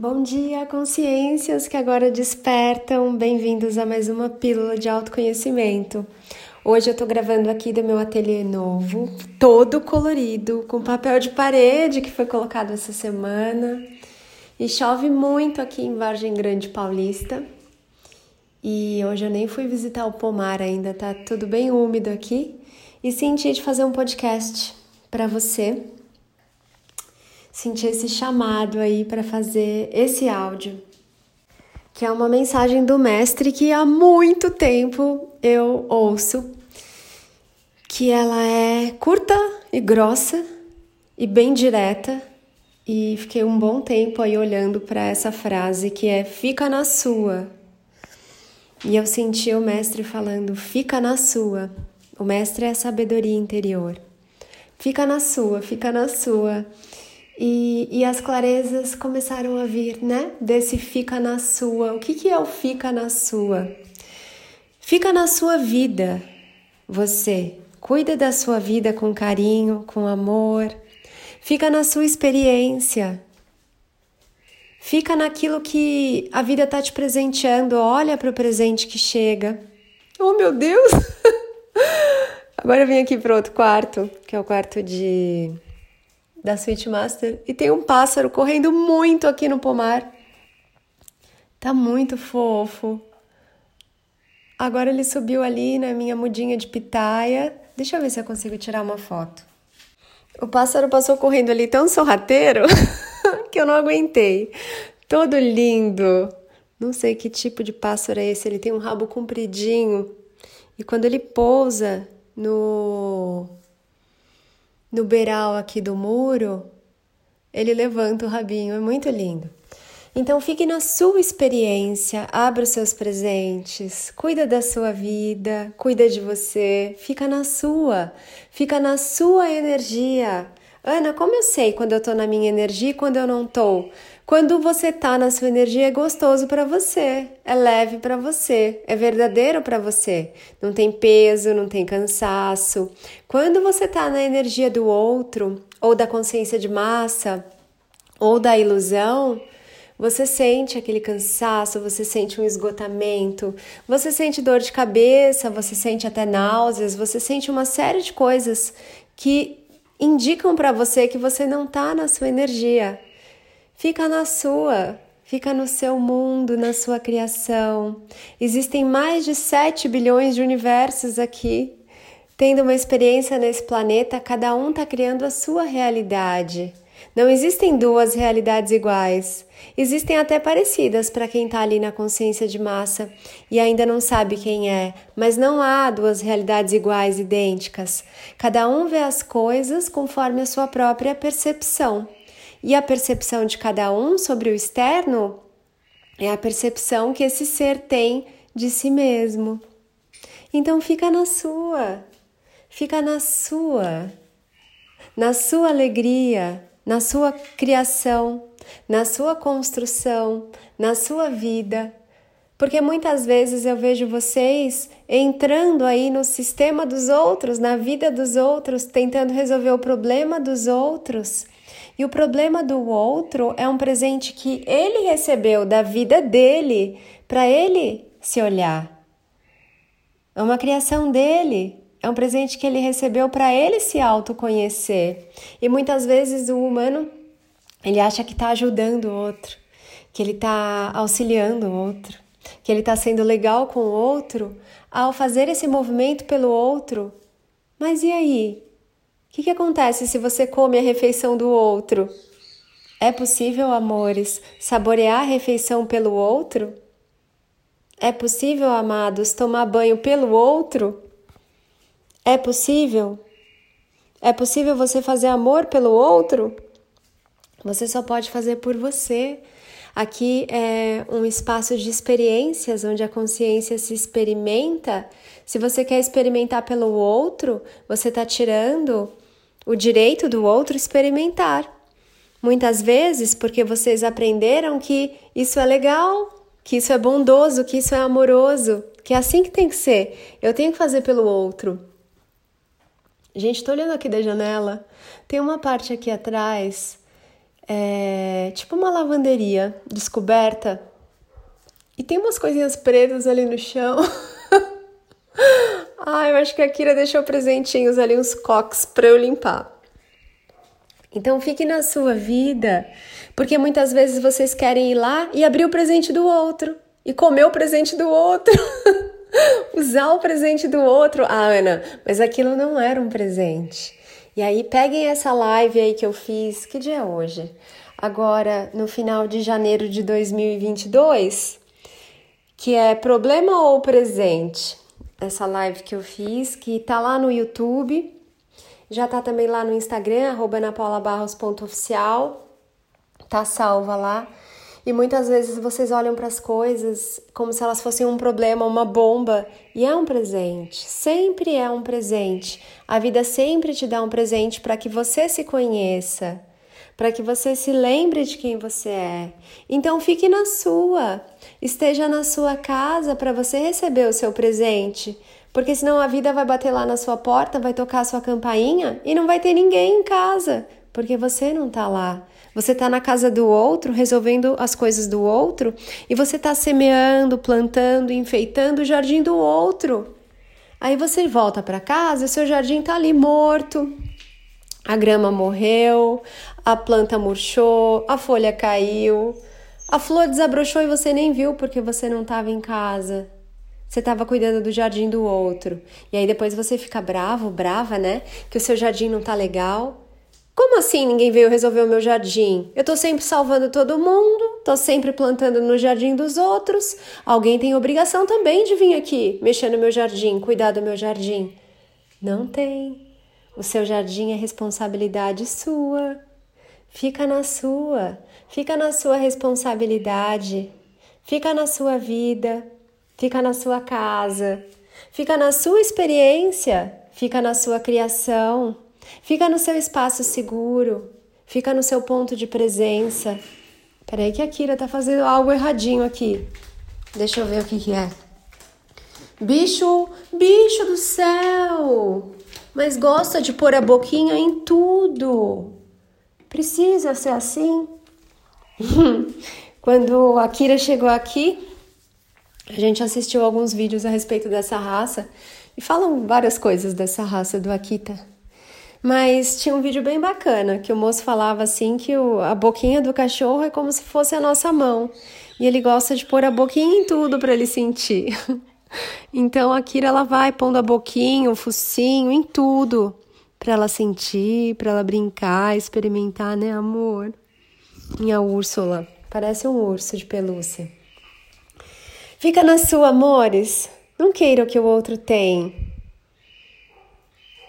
Bom dia, consciências que agora despertam. Bem-vindos a mais uma pílula de autoconhecimento. Hoje eu tô gravando aqui do meu ateliê novo, todo colorido, com papel de parede que foi colocado essa semana. E chove muito aqui em Vargem Grande Paulista. E hoje eu nem fui visitar o pomar ainda, tá tudo bem úmido aqui. E senti de fazer um podcast para você senti esse chamado aí para fazer esse áudio, que é uma mensagem do mestre que há muito tempo eu ouço, que ela é curta e grossa e bem direta. E fiquei um bom tempo aí olhando para essa frase que é fica na sua. E eu senti o mestre falando fica na sua. O mestre é a sabedoria interior. Fica na sua, fica na sua. E, e as clarezas começaram a vir, né? Desse fica na sua. O que, que é o fica na sua? Fica na sua vida, você. Cuida da sua vida com carinho, com amor. Fica na sua experiência. Fica naquilo que a vida está te presenteando. Olha para o presente que chega. Oh, meu Deus! Agora eu vim aqui para outro quarto, que é o quarto de da Sweet Master e tem um pássaro correndo muito aqui no pomar. Tá muito fofo. Agora ele subiu ali na minha mudinha de pitaia. Deixa eu ver se eu consigo tirar uma foto. O pássaro passou correndo ali tão sorrateiro que eu não aguentei. Todo lindo. Não sei que tipo de pássaro é esse. Ele tem um rabo compridinho. E quando ele pousa no no beiral aqui do muro, ele levanta o rabinho, é muito lindo. Então fique na sua experiência, abra os seus presentes, cuida da sua vida, cuida de você, fica na sua, fica na sua energia. Ana, como eu sei quando eu tô na minha energia e quando eu não tô? Quando você tá na sua energia é gostoso para você, é leve para você, é verdadeiro para você. Não tem peso, não tem cansaço. Quando você tá na energia do outro, ou da consciência de massa, ou da ilusão, você sente aquele cansaço, você sente um esgotamento, você sente dor de cabeça, você sente até náuseas, você sente uma série de coisas que indicam para você que você não está na sua energia. Fica na sua, fica no seu mundo, na sua criação. Existem mais de 7 bilhões de universos aqui. Tendo uma experiência nesse planeta, cada um está criando a sua realidade. Não existem duas realidades iguais. Existem até parecidas para quem está ali na consciência de massa e ainda não sabe quem é, mas não há duas realidades iguais, idênticas. Cada um vê as coisas conforme a sua própria percepção. E a percepção de cada um sobre o externo é a percepção que esse ser tem de si mesmo. Então fica na sua, fica na sua, na sua alegria, na sua criação, na sua construção, na sua vida. Porque muitas vezes eu vejo vocês entrando aí no sistema dos outros, na vida dos outros, tentando resolver o problema dos outros e o problema do outro é um presente que ele recebeu da vida dele para ele se olhar. É uma criação dele, é um presente que ele recebeu para ele se autoconhecer. E muitas vezes o humano ele acha que está ajudando o outro, que ele está auxiliando o outro, que ele está sendo legal com o outro ao fazer esse movimento pelo outro. Mas e aí? O que, que acontece se você come a refeição do outro? É possível, amores, saborear a refeição pelo outro? É possível, amados, tomar banho pelo outro? É possível? É possível você fazer amor pelo outro? Você só pode fazer por você. Aqui é um espaço de experiências onde a consciência se experimenta. Se você quer experimentar pelo outro, você está tirando o direito do outro experimentar. Muitas vezes porque vocês aprenderam que isso é legal, que isso é bondoso, que isso é amoroso, que é assim que tem que ser. Eu tenho que fazer pelo outro. Gente, estou olhando aqui da janela. Tem uma parte aqui atrás É tipo uma lavanderia descoberta. E tem umas coisinhas pretas ali no chão. ah, eu acho que a Kira deixou presentinhos ali, uns coques para eu limpar. Então fique na sua vida, porque muitas vezes vocês querem ir lá e abrir o presente do outro e comer o presente do outro. Usar o presente do outro. Ah, Ana, mas aquilo não era um presente. E aí peguem essa live aí que eu fiz, que dia é hoje? Agora, no final de janeiro de 2022, que é problema ou presente? Essa live que eu fiz, que tá lá no YouTube, já tá também lá no Instagram, arroba tá salva lá. E muitas vezes vocês olham para as coisas como se elas fossem um problema, uma bomba, e é um presente. Sempre é um presente. A vida sempre te dá um presente para que você se conheça, para que você se lembre de quem você é. Então fique na sua, esteja na sua casa para você receber o seu presente. Porque senão a vida vai bater lá na sua porta, vai tocar a sua campainha e não vai ter ninguém em casa, porque você não está lá. Você está na casa do outro, resolvendo as coisas do outro, e você está semeando, plantando, enfeitando o jardim do outro. Aí você volta para casa e seu jardim está ali morto. A grama morreu, a planta murchou, a folha caiu, a flor desabrochou e você nem viu porque você não estava em casa. Você estava cuidando do jardim do outro. E aí depois você fica bravo, brava, né? Que o seu jardim não tá legal. Como assim ninguém veio resolver o meu jardim? Eu tô sempre salvando todo mundo, tô sempre plantando no jardim dos outros. Alguém tem obrigação também de vir aqui mexer no meu jardim, cuidar do meu jardim. Não tem. O seu jardim é responsabilidade sua. Fica na sua, fica na sua responsabilidade, fica na sua vida, fica na sua casa, fica na sua experiência, fica na sua criação. Fica no seu espaço seguro, fica no seu ponto de presença. Peraí que a Kira tá fazendo algo erradinho aqui. Deixa eu ver o que, que é. Bicho, bicho do céu! Mas gosta de pôr a boquinha em tudo. Precisa ser assim? Quando a Kira chegou aqui, a gente assistiu alguns vídeos a respeito dessa raça e falam várias coisas dessa raça do Akita. Mas tinha um vídeo bem bacana que o moço falava assim que o, a boquinha do cachorro é como se fosse a nossa mão. E ele gosta de pôr a boquinha em tudo para ele sentir. então a Kira ela vai pondo a boquinha, o focinho em tudo para ela sentir, para ela brincar, experimentar, né, amor? Minha Úrsula, parece um urso de pelúcia. Fica na sua, amores. Não queira o que o outro tem.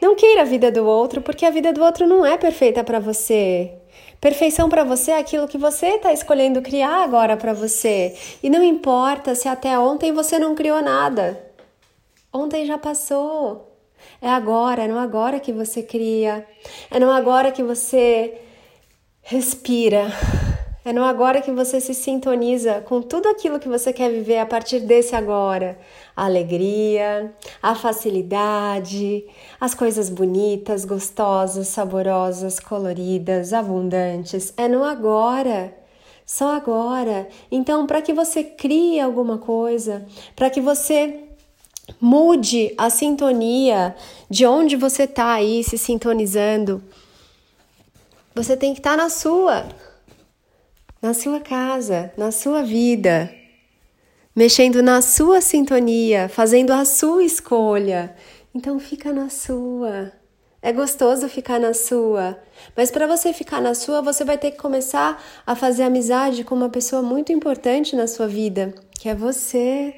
Não queira a vida do outro, porque a vida do outro não é perfeita para você. Perfeição para você é aquilo que você está escolhendo criar agora para você. E não importa se até ontem você não criou nada. Ontem já passou. É agora, é no agora que você cria. É no agora que você respira. É no agora que você se sintoniza com tudo aquilo que você quer viver a partir desse agora. A alegria, a facilidade, as coisas bonitas, gostosas, saborosas, coloridas, abundantes. É no agora. Só agora. Então, para que você crie alguma coisa, para que você mude a sintonia de onde você está aí se sintonizando, você tem que estar tá na sua na sua casa, na sua vida, mexendo na sua sintonia, fazendo a sua escolha. Então fica na sua. É gostoso ficar na sua, mas para você ficar na sua, você vai ter que começar a fazer amizade com uma pessoa muito importante na sua vida, que é você.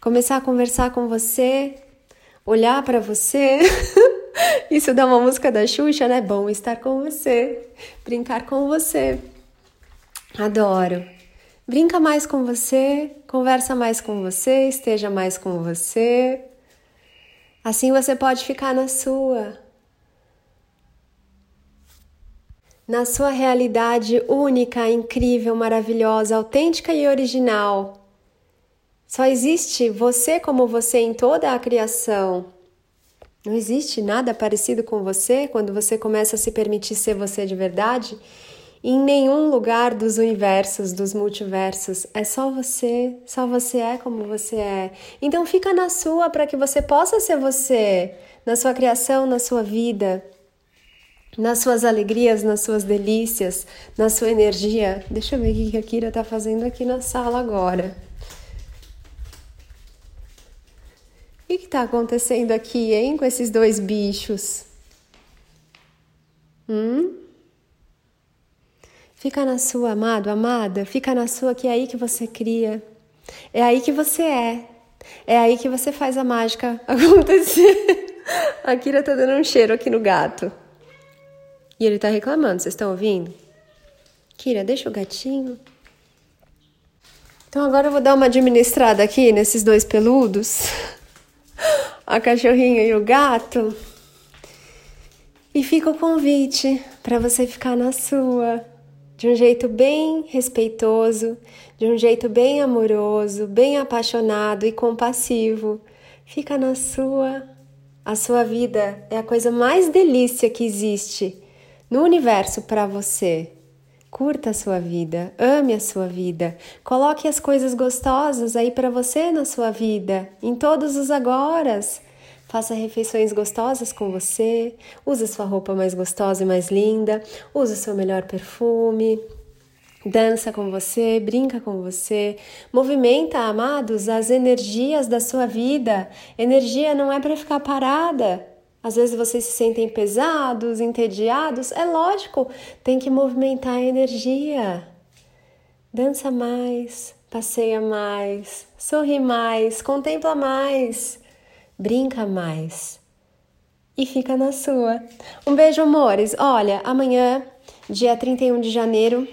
Começar a conversar com você, olhar para você. Isso dá uma música da Xuxa, né? Bom estar com você, brincar com você. Adoro. Brinca mais com você, conversa mais com você, esteja mais com você. Assim você pode ficar na sua. Na sua realidade única, incrível, maravilhosa, autêntica e original. Só existe você como você em toda a criação. Não existe nada parecido com você quando você começa a se permitir ser você de verdade em nenhum lugar dos universos, dos multiversos. É só você, só você é como você é. Então fica na sua para que você possa ser você, na sua criação, na sua vida, nas suas alegrias, nas suas delícias, na sua energia. Deixa eu ver o que a Kira tá fazendo aqui na sala agora. O que está acontecendo aqui, hein, com esses dois bichos? Hum? Fica na sua, amado, amada, fica na sua, que é aí que você cria. É aí que você é. É aí que você faz a mágica acontecer. A Kira tá dando um cheiro aqui no gato. E ele tá reclamando, vocês estão ouvindo? Kira, deixa o gatinho. Então agora eu vou dar uma administrada aqui nesses dois peludos. A cachorrinha e o gato. E fica o convite para você ficar na sua de um jeito bem respeitoso, de um jeito bem amoroso, bem apaixonado e compassivo. Fica na sua. A sua vida é a coisa mais delícia que existe no universo para você. Curta a sua vida, ame a sua vida, coloque as coisas gostosas aí para você na sua vida, em todos os agoras. Faça refeições gostosas com você, use sua roupa mais gostosa e mais linda, use o seu melhor perfume, dança com você, brinca com você, movimenta, amados, as energias da sua vida. Energia não é para ficar parada. Às vezes vocês se sentem pesados, entediados, é lógico, tem que movimentar a energia. Dança mais, passeia mais, sorri mais, contempla mais brinca mais e fica na sua. Um beijo, amores. Olha, amanhã, dia 31 de janeiro,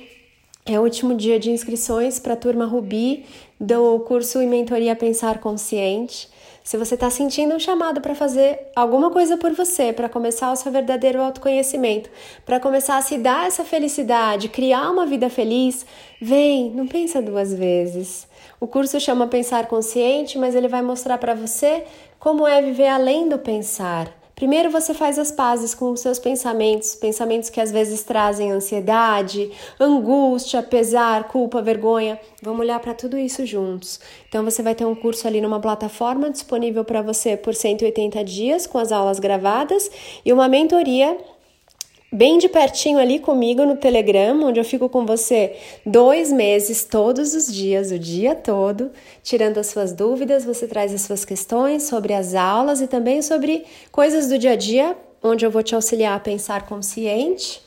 é o último dia de inscrições para a turma Rubi do curso e mentoria Pensar Consciente. Se você está sentindo um chamado para fazer alguma coisa por você, para começar o seu verdadeiro autoconhecimento, para começar a se dar essa felicidade, criar uma vida feliz, vem, não pensa duas vezes. O curso chama Pensar Consciente, mas ele vai mostrar para você como é viver além do pensar. Primeiro você faz as pazes com os seus pensamentos, pensamentos que às vezes trazem ansiedade, angústia, pesar, culpa, vergonha. Vamos olhar para tudo isso juntos. Então você vai ter um curso ali numa plataforma disponível para você por 180 dias com as aulas gravadas e uma mentoria bem de pertinho ali comigo no Telegram, onde eu fico com você dois meses, todos os dias, o dia todo, tirando as suas dúvidas. Você traz as suas questões sobre as aulas e também sobre coisas do dia a dia, onde eu vou te auxiliar a pensar consciente.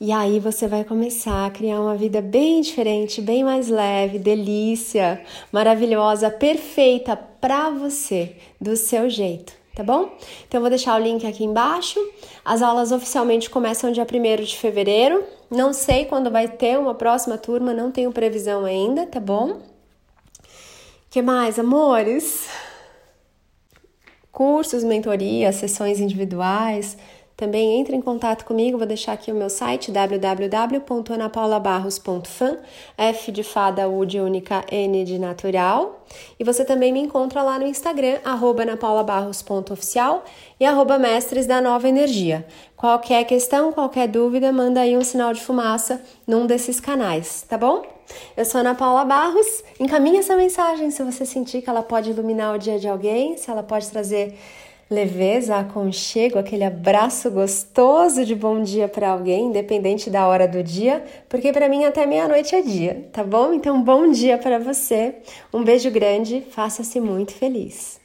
E aí você vai começar a criar uma vida bem diferente, bem mais leve, delícia, maravilhosa, perfeita para você, do seu jeito tá bom? Então eu vou deixar o link aqui embaixo. As aulas oficialmente começam dia 1 de fevereiro. Não sei quando vai ter uma próxima turma, não tenho previsão ainda, tá bom? que mais, amores? Cursos, mentorias, sessões individuais. Também entre em contato comigo, vou deixar aqui o meu site www.anapaulabarros.fan, F de fada, U de única, N de natural. E você também me encontra lá no Instagram, anapaulabarros.oficial e arroba mestres da nova energia. Qualquer questão, qualquer dúvida, manda aí um sinal de fumaça num desses canais, tá bom? Eu sou Ana Paula Barros. Encaminhe essa mensagem se você sentir que ela pode iluminar o dia de alguém, se ela pode trazer leveza, aconchego, aquele abraço gostoso de bom dia para alguém, independente da hora do dia, porque para mim até meia-noite é dia, tá bom? Então, bom dia para você, um beijo grande, faça-se muito feliz.